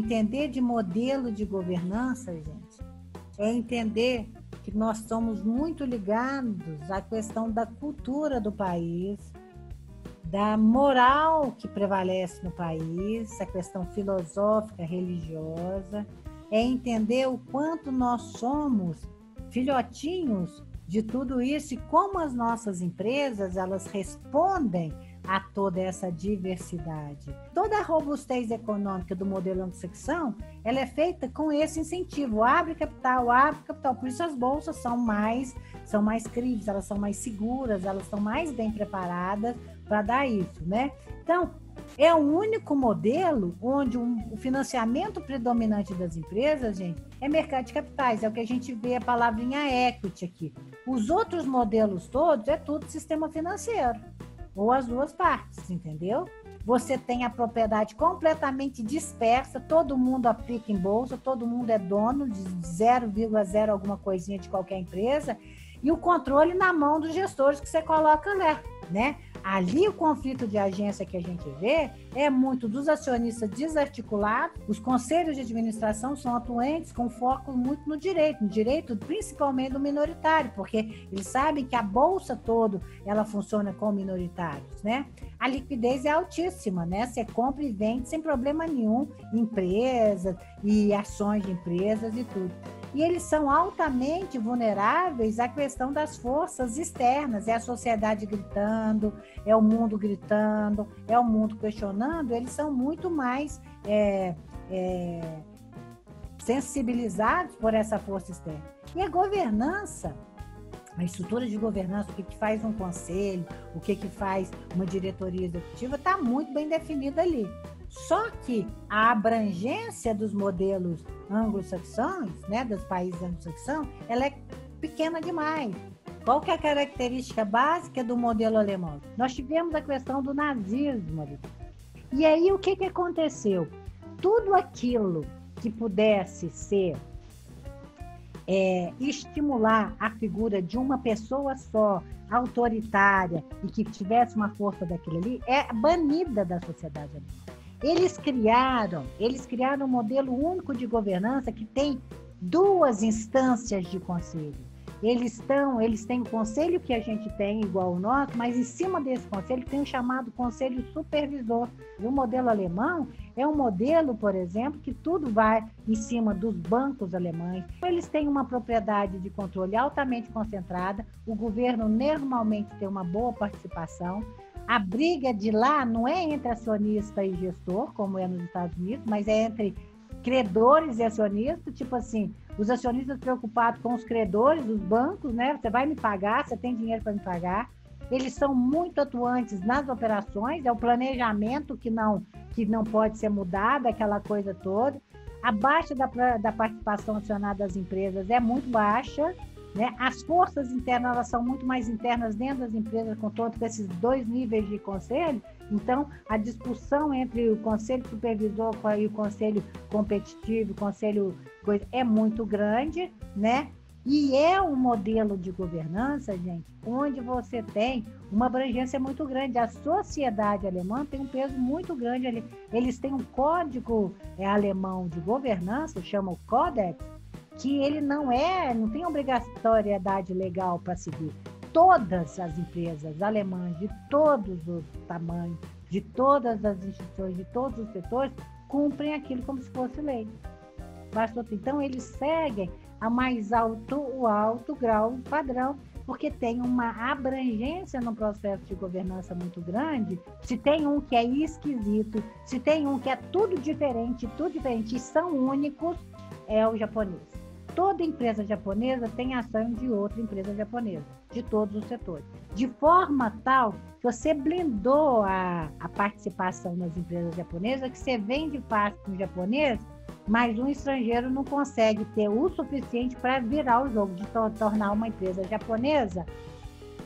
Entender de modelo de governança, gente, é entender que nós somos muito ligados à questão da cultura do país, da moral que prevalece no país, a questão filosófica, religiosa, é entender o quanto nós somos filhotinhos de tudo isso e como as nossas empresas elas respondem a toda essa diversidade. Toda a robustez econômica do modelo antissecção, ela é feita com esse incentivo, abre capital, abre capital. Por isso as bolsas são mais são mais críveis, elas são mais seguras, elas são mais bem preparadas para dar isso, né? Então, é o único modelo onde um, o financiamento predominante das empresas, gente, é mercado de capitais. É o que a gente vê a palavrinha equity aqui. Os outros modelos todos é tudo sistema financeiro. Ou as duas partes, entendeu? Você tem a propriedade completamente dispersa, todo mundo aplica em bolsa, todo mundo é dono de 0,0 alguma coisinha de qualquer empresa, e o controle na mão dos gestores que você coloca lá, né? Ali o conflito de agência que a gente vê é muito dos acionistas desarticulados, os conselhos de administração são atuantes com foco muito no direito, no direito principalmente do minoritário, porque eles sabem que a bolsa toda ela funciona com minoritários, né? A liquidez é altíssima, né? Você compra e vende sem problema nenhum, empresas e ações de empresas e tudo e eles são altamente vulneráveis à questão das forças externas. É a sociedade gritando, é o mundo gritando, é o mundo questionando. Eles são muito mais é, é, sensibilizados por essa força externa. E a governança, a estrutura de governança, o que, que faz um conselho, o que, que faz uma diretoria executiva, está muito bem definida ali. Só que a abrangência dos modelos anglo-saxões, né, dos países anglo-saxões, ela é pequena demais. Qual que é a característica básica do modelo alemão? Nós tivemos a questão do nazismo ali. E aí o que, que aconteceu? Tudo aquilo que pudesse ser é, estimular a figura de uma pessoa só, autoritária, e que tivesse uma força daquilo ali, é banida da sociedade alemã. Eles criaram, eles criaram um modelo único de governança que tem duas instâncias de conselho. Eles estão, eles têm o conselho que a gente tem igual o nosso, mas em cima desse conselho tem o chamado conselho supervisor. E o modelo alemão é um modelo, por exemplo, que tudo vai em cima dos bancos alemães. Eles têm uma propriedade de controle altamente concentrada. O governo normalmente tem uma boa participação a briga de lá não é entre acionista e gestor, como é nos Estados Unidos, mas é entre credores e acionistas, tipo assim, os acionistas preocupados com os credores, os bancos, né? Você vai me pagar, você tem dinheiro para me pagar. Eles são muito atuantes nas operações, é o planejamento que não que não pode ser mudado, aquela coisa toda. A baixa da, da participação acionada das empresas é muito baixa, né? As forças internas elas são muito mais internas dentro das empresas, com todos esses dois níveis de conselho. Então, a discussão entre o conselho supervisor e o conselho competitivo, conselho é muito grande, né? E é um modelo de governança, gente, onde você tem uma abrangência muito grande. A sociedade alemã tem um peso muito grande ali. Eles têm um código é, alemão de governança, chama o Codex, que ele não é, não tem obrigatoriedade legal para seguir. Todas as empresas alemãs, de todos os tamanhos, de todas as instituições, de todos os setores, cumprem aquilo como se fosse lei. Então, eles seguem a mais alto, o alto grau padrão, porque tem uma abrangência no processo de governança muito grande. Se tem um que é esquisito, se tem um que é tudo diferente, tudo diferente e são únicos, é o japonês toda empresa japonesa tem ação de outra empresa japonesa, de todos os setores. De forma tal que você blindou a, a participação nas empresas japonesas, que você vende fácil com o japonês, mas um estrangeiro não consegue ter o suficiente para virar o jogo, de to tornar uma empresa japonesa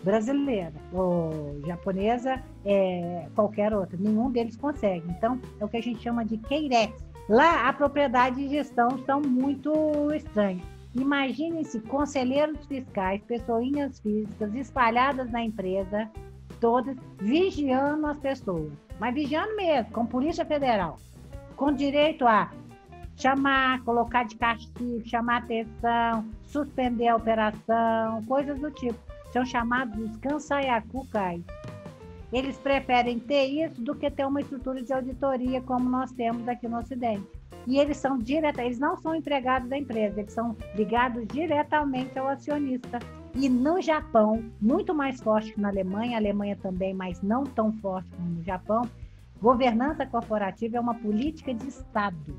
brasileira ou japonesa, é, qualquer outra. Nenhum deles consegue. Então, é o que a gente chama de Keirex, Lá, a propriedade e gestão são muito estranhas. Imaginem-se conselheiros fiscais, pessoinhas físicas espalhadas na empresa, todas, vigiando as pessoas. Mas vigiando mesmo, com Polícia Federal, com direito a chamar, colocar de castigo, chamar atenção, suspender a operação, coisas do tipo. São chamados os cansaiacucais. Eles preferem ter isso do que ter uma estrutura de auditoria como nós temos aqui no Ocidente. E eles são direta, eles não são empregados da empresa, eles são ligados diretamente ao acionista. E no Japão, muito mais forte que na Alemanha, a Alemanha também, mas não tão forte como no Japão, governança corporativa é uma política de Estado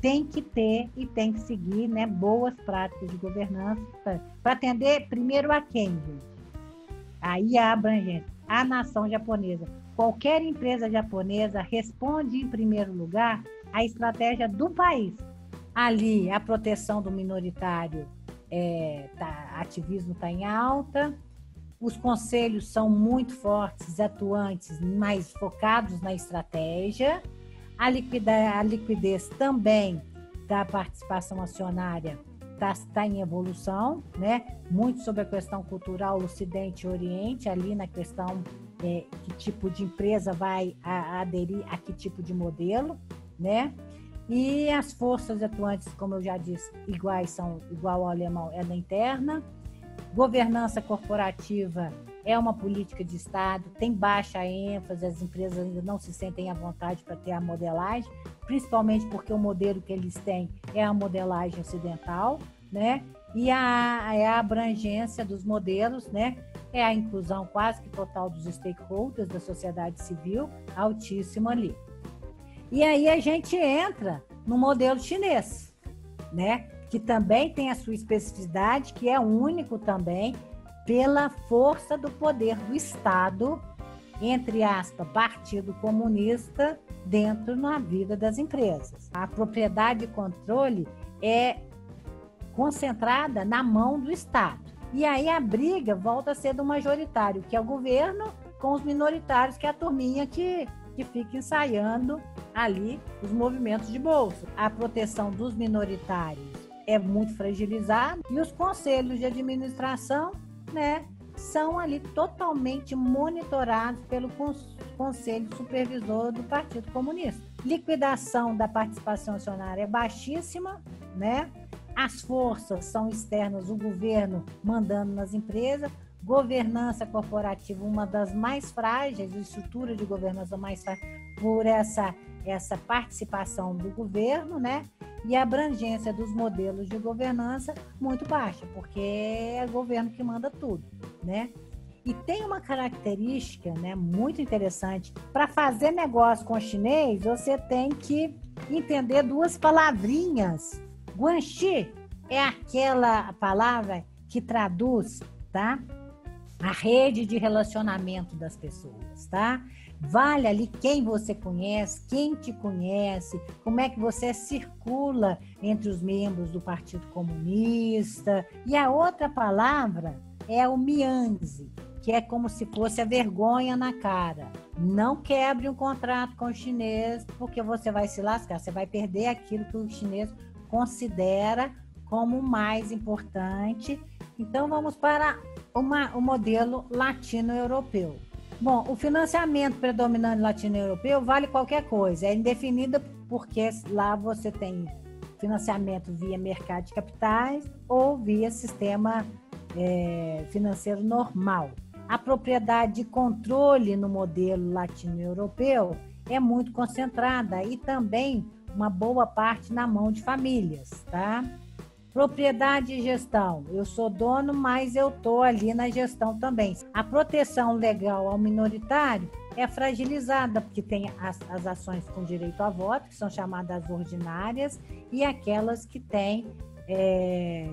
tem que ter e tem que seguir né, boas práticas de governança para atender primeiro a quem? Aí a abrangência, a nação japonesa. Qualquer empresa japonesa responde em primeiro lugar à estratégia do país. Ali a proteção do minoritário, é, tá, ativismo está em alta, os conselhos são muito fortes, atuantes, mais focados na estratégia a liquidez, a liquidez também da participação acionária está tá em evolução, né? Muito sobre a questão cultural Ocidente e Oriente, ali na questão é, que tipo de empresa vai a, a aderir a que tipo de modelo, né? E as forças atuantes, como eu já disse, iguais são igual ao alemão, é da interna. Governança corporativa é uma política de Estado, tem baixa ênfase, as empresas ainda não se sentem à vontade para ter a modelagem, principalmente porque o modelo que eles têm é a modelagem ocidental, né? E a, é a abrangência dos modelos, né? É a inclusão quase que total dos stakeholders da sociedade civil, altíssima ali. E aí a gente entra no modelo chinês, né? Que também tem a sua especificidade, que é único também, pela força do poder do Estado, entre aspas, Partido Comunista, dentro na vida das empresas. A propriedade e controle é concentrada na mão do Estado. E aí a briga volta a ser do majoritário, que é o governo, com os minoritários, que é a turminha que, que fica ensaiando ali os movimentos de bolsa. A proteção dos minoritários é muito fragilizada e os conselhos de administração né, são ali totalmente monitorados pelo Conselho Supervisor do Partido Comunista. Liquidação da participação acionária é baixíssima, né? As forças são externas, o governo mandando nas empresas, governança corporativa uma das mais frágeis, a estrutura de governança mais frágil por essa essa participação do governo, né? e a abrangência dos modelos de governança muito baixa, porque é o governo que manda tudo, né? E tem uma característica, né, muito interessante. Para fazer negócio com o chinês, você tem que entender duas palavrinhas. Guanxi é aquela palavra que traduz, tá? A rede de relacionamento das pessoas, tá? Vale ali quem você conhece, quem te conhece, como é que você circula entre os membros do Partido Comunista. E a outra palavra é o mianze, que é como se fosse a vergonha na cara. Não quebre um contrato com o chinês, porque você vai se lascar, você vai perder aquilo que o chinês considera como mais importante. Então vamos para uma, o modelo latino-europeu. Bom, o financiamento predominante latino-europeu vale qualquer coisa, é indefinido porque lá você tem financiamento via mercado de capitais ou via sistema é, financeiro normal. A propriedade de controle no modelo latino-europeu é muito concentrada e também uma boa parte na mão de famílias, tá? Propriedade e gestão. Eu sou dono, mas eu estou ali na gestão também. A proteção legal ao minoritário é fragilizada, porque tem as, as ações com direito a voto, que são chamadas ordinárias, e aquelas que têm é,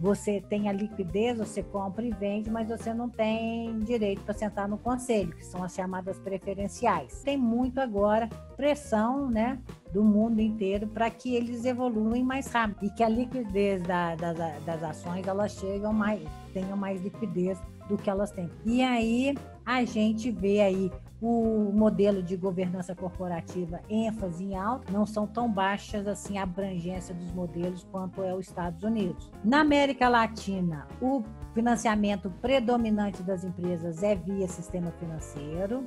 você tem a liquidez, você compra e vende, mas você não tem direito para sentar no conselho, que são as chamadas preferenciais. Tem muito agora pressão, né, do mundo inteiro para que eles evoluem mais rápido e que a liquidez da, da, das ações elas chegam mais, tenham mais liquidez do que elas têm. E aí a gente vê aí o modelo de governança corporativa ênfase em alto, não são tão baixas assim a abrangência dos modelos quanto é os Estados Unidos. Na América Latina, o financiamento predominante das empresas é via sistema financeiro.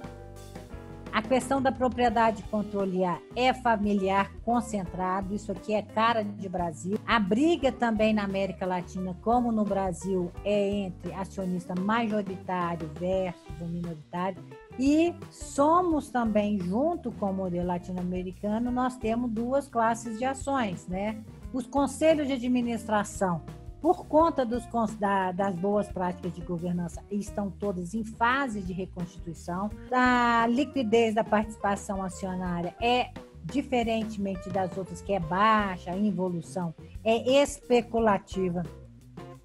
A questão da propriedade controlada é familiar concentrado, isso aqui é cara de Brasil. A briga também na América Latina, como no Brasil, é entre acionista majoritário versus o minoritário. E somos também, junto com o modelo latino-americano, nós temos duas classes de ações, né? Os conselhos de administração, por conta dos, da, das boas práticas de governança, estão todas em fase de reconstituição. A liquidez da participação acionária é diferentemente das outras, que é baixa, a involução é especulativa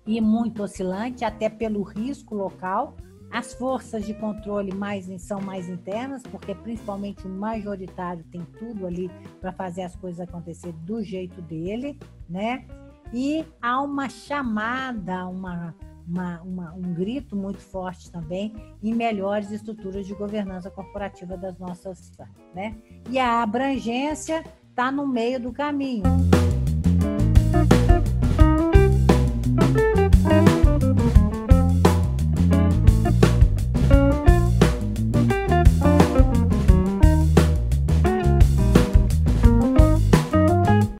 e muito oscilante, até pelo risco local. As forças de controle mais são mais internas, porque principalmente o majoritário tem tudo ali para fazer as coisas acontecer do jeito dele, né? E há uma chamada, uma, uma, uma, um grito muito forte também em melhores estruturas de governança corporativa das nossas, né? E a abrangência está no meio do caminho.